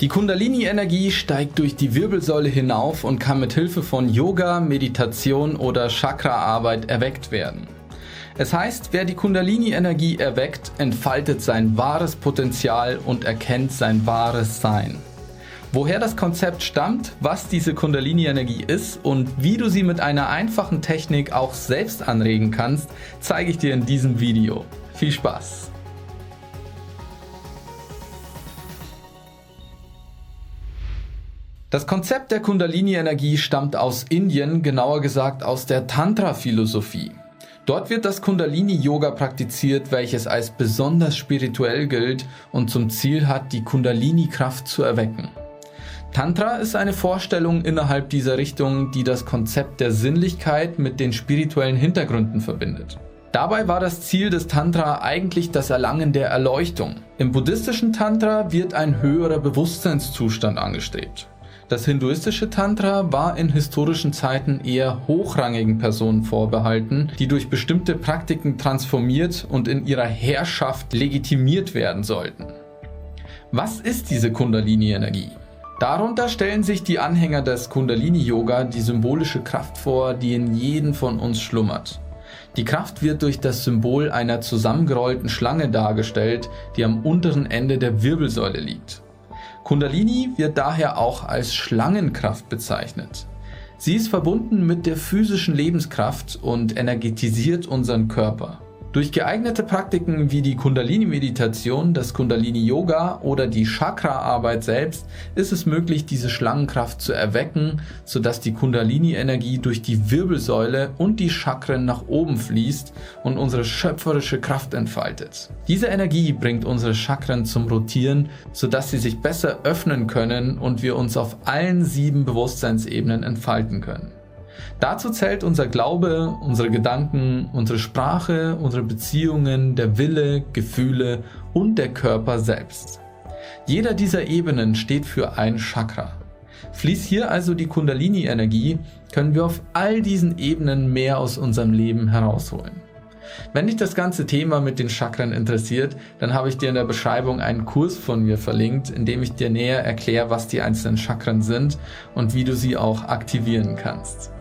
Die Kundalini-Energie steigt durch die Wirbelsäule hinauf und kann mit Hilfe von Yoga, Meditation oder Chakra-Arbeit erweckt werden. Es heißt, wer die Kundalini-Energie erweckt, entfaltet sein wahres Potenzial und erkennt sein wahres Sein. Woher das Konzept stammt, was diese Kundalini-Energie ist und wie du sie mit einer einfachen Technik auch selbst anregen kannst, zeige ich dir in diesem Video. Viel Spaß! Das Konzept der Kundalini-Energie stammt aus Indien, genauer gesagt aus der Tantra-Philosophie. Dort wird das Kundalini-Yoga praktiziert, welches als besonders spirituell gilt und zum Ziel hat, die Kundalini-Kraft zu erwecken. Tantra ist eine Vorstellung innerhalb dieser Richtung, die das Konzept der Sinnlichkeit mit den spirituellen Hintergründen verbindet. Dabei war das Ziel des Tantra eigentlich das Erlangen der Erleuchtung. Im buddhistischen Tantra wird ein höherer Bewusstseinszustand angestrebt. Das hinduistische Tantra war in historischen Zeiten eher hochrangigen Personen vorbehalten, die durch bestimmte Praktiken transformiert und in ihrer Herrschaft legitimiert werden sollten. Was ist diese Kundalini-Energie? Darunter stellen sich die Anhänger des Kundalini-Yoga die symbolische Kraft vor, die in jedem von uns schlummert. Die Kraft wird durch das Symbol einer zusammengerollten Schlange dargestellt, die am unteren Ende der Wirbelsäule liegt. Kundalini wird daher auch als Schlangenkraft bezeichnet. Sie ist verbunden mit der physischen Lebenskraft und energetisiert unseren Körper. Durch geeignete Praktiken wie die Kundalini-Meditation, das Kundalini-Yoga oder die Chakra-Arbeit selbst ist es möglich, diese Schlangenkraft zu erwecken, sodass die Kundalini-Energie durch die Wirbelsäule und die Chakren nach oben fließt und unsere schöpferische Kraft entfaltet. Diese Energie bringt unsere Chakren zum Rotieren, sodass sie sich besser öffnen können und wir uns auf allen sieben Bewusstseinsebenen entfalten können. Dazu zählt unser Glaube, unsere Gedanken, unsere Sprache, unsere Beziehungen, der Wille, Gefühle und der Körper selbst. Jeder dieser Ebenen steht für ein Chakra. Fließt hier also die Kundalini-Energie, können wir auf all diesen Ebenen mehr aus unserem Leben herausholen. Wenn dich das ganze Thema mit den Chakren interessiert, dann habe ich dir in der Beschreibung einen Kurs von mir verlinkt, in dem ich dir näher erkläre, was die einzelnen Chakren sind und wie du sie auch aktivieren kannst.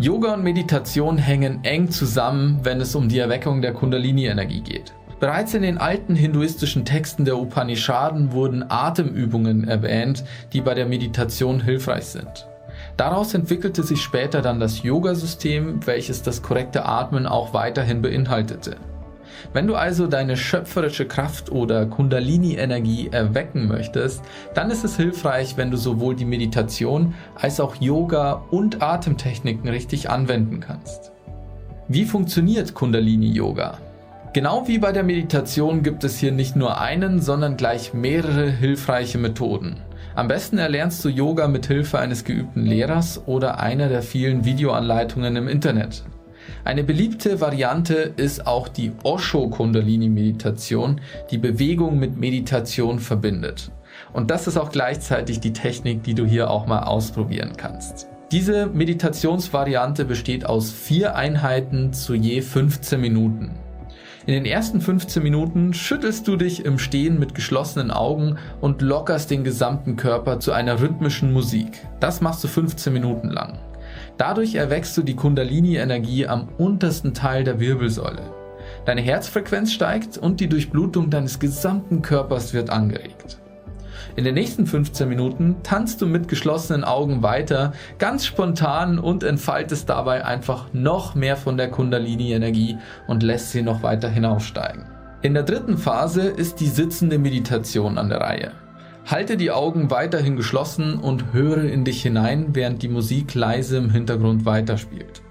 Yoga und Meditation hängen eng zusammen, wenn es um die Erweckung der Kundalini-Energie geht. Bereits in den alten hinduistischen Texten der Upanishaden wurden Atemübungen erwähnt, die bei der Meditation hilfreich sind. Daraus entwickelte sich später dann das Yoga-System, welches das korrekte Atmen auch weiterhin beinhaltete. Wenn du also deine schöpferische Kraft oder Kundalini-Energie erwecken möchtest, dann ist es hilfreich, wenn du sowohl die Meditation als auch Yoga und Atemtechniken richtig anwenden kannst. Wie funktioniert Kundalini-Yoga? Genau wie bei der Meditation gibt es hier nicht nur einen, sondern gleich mehrere hilfreiche Methoden. Am besten erlernst du Yoga mit Hilfe eines geübten Lehrers oder einer der vielen Videoanleitungen im Internet. Eine beliebte Variante ist auch die Osho Kundalini Meditation, die Bewegung mit Meditation verbindet. Und das ist auch gleichzeitig die Technik, die du hier auch mal ausprobieren kannst. Diese Meditationsvariante besteht aus vier Einheiten zu je 15 Minuten. In den ersten 15 Minuten schüttelst du dich im Stehen mit geschlossenen Augen und lockerst den gesamten Körper zu einer rhythmischen Musik. Das machst du 15 Minuten lang. Dadurch erwächst du die Kundalini-Energie am untersten Teil der Wirbelsäule. Deine Herzfrequenz steigt und die Durchblutung deines gesamten Körpers wird angeregt. In den nächsten 15 Minuten tanzt du mit geschlossenen Augen weiter, ganz spontan und entfaltest dabei einfach noch mehr von der Kundalini-Energie und lässt sie noch weiter hinaufsteigen. In der dritten Phase ist die sitzende Meditation an der Reihe. Halte die Augen weiterhin geschlossen und höre in dich hinein, während die Musik leise im Hintergrund weiterspielt.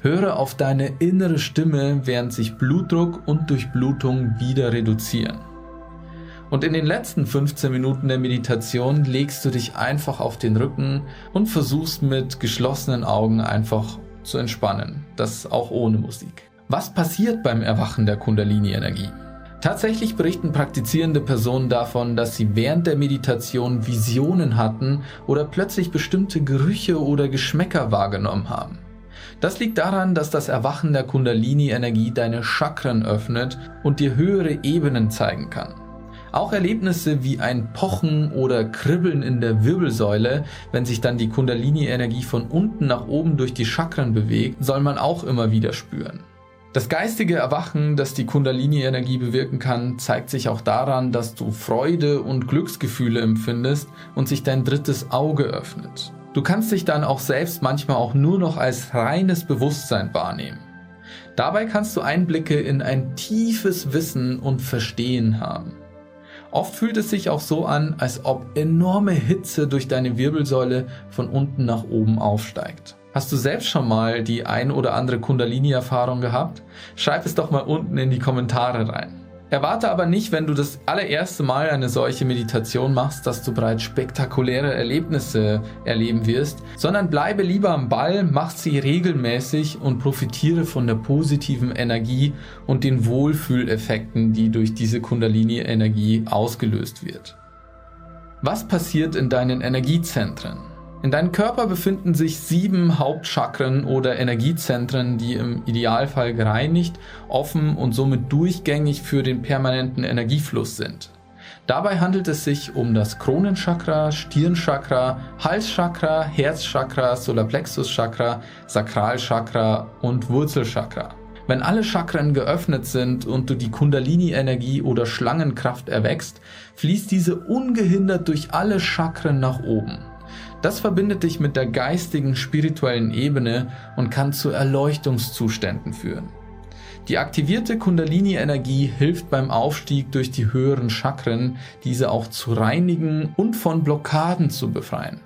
Höre auf deine innere Stimme, während sich Blutdruck und Durchblutung wieder reduzieren. Und in den letzten 15 Minuten der Meditation legst du dich einfach auf den Rücken und versuchst mit geschlossenen Augen einfach zu entspannen. Das auch ohne Musik. Was passiert beim Erwachen der Kundalini-Energie? Tatsächlich berichten praktizierende Personen davon, dass sie während der Meditation Visionen hatten oder plötzlich bestimmte Gerüche oder Geschmäcker wahrgenommen haben. Das liegt daran, dass das Erwachen der Kundalini-Energie deine Chakren öffnet und dir höhere Ebenen zeigen kann. Auch Erlebnisse wie ein Pochen oder Kribbeln in der Wirbelsäule, wenn sich dann die Kundalini-Energie von unten nach oben durch die Chakren bewegt, soll man auch immer wieder spüren. Das geistige Erwachen, das die Kundalini-Energie bewirken kann, zeigt sich auch daran, dass du Freude und Glücksgefühle empfindest und sich dein drittes Auge öffnet. Du kannst dich dann auch selbst manchmal auch nur noch als reines Bewusstsein wahrnehmen. Dabei kannst du Einblicke in ein tiefes Wissen und Verstehen haben. Oft fühlt es sich auch so an, als ob enorme Hitze durch deine Wirbelsäule von unten nach oben aufsteigt. Hast du selbst schon mal die ein oder andere Kundalini-Erfahrung gehabt? Schreib es doch mal unten in die Kommentare rein. Erwarte aber nicht, wenn du das allererste Mal eine solche Meditation machst, dass du bereits spektakuläre Erlebnisse erleben wirst, sondern bleibe lieber am Ball, mach sie regelmäßig und profitiere von der positiven Energie und den Wohlfühleffekten, die durch diese Kundalini-Energie ausgelöst wird. Was passiert in deinen Energiezentren? In deinem Körper befinden sich sieben Hauptchakren oder Energiezentren, die im Idealfall gereinigt, offen und somit durchgängig für den permanenten Energiefluss sind. Dabei handelt es sich um das Kronenchakra, Stirnchakra, Halschakra, Herzchakra, Solarplexuschakra, Sakralchakra und Wurzelchakra. Wenn alle Chakren geöffnet sind und du die Kundalini-Energie oder Schlangenkraft erwächst, fließt diese ungehindert durch alle Chakren nach oben. Das verbindet dich mit der geistigen, spirituellen Ebene und kann zu Erleuchtungszuständen führen. Die aktivierte Kundalini-Energie hilft beim Aufstieg durch die höheren Chakren, diese auch zu reinigen und von Blockaden zu befreien.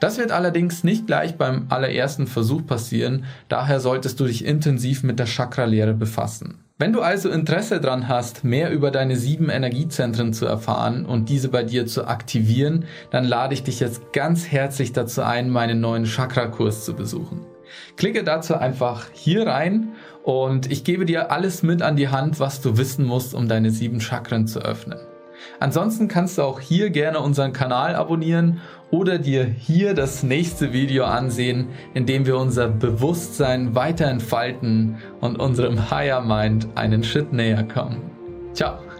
Das wird allerdings nicht gleich beim allerersten Versuch passieren, daher solltest du dich intensiv mit der Chakralehre befassen. Wenn du also Interesse daran hast, mehr über deine sieben Energiezentren zu erfahren und diese bei dir zu aktivieren, dann lade ich dich jetzt ganz herzlich dazu ein, meinen neuen Chakra-Kurs zu besuchen. Klicke dazu einfach hier rein und ich gebe dir alles mit an die Hand, was du wissen musst, um deine sieben Chakren zu öffnen. Ansonsten kannst du auch hier gerne unseren Kanal abonnieren oder dir hier das nächste Video ansehen, in dem wir unser Bewusstsein weiter entfalten und unserem Higher Mind einen Schritt näher kommen. Ciao!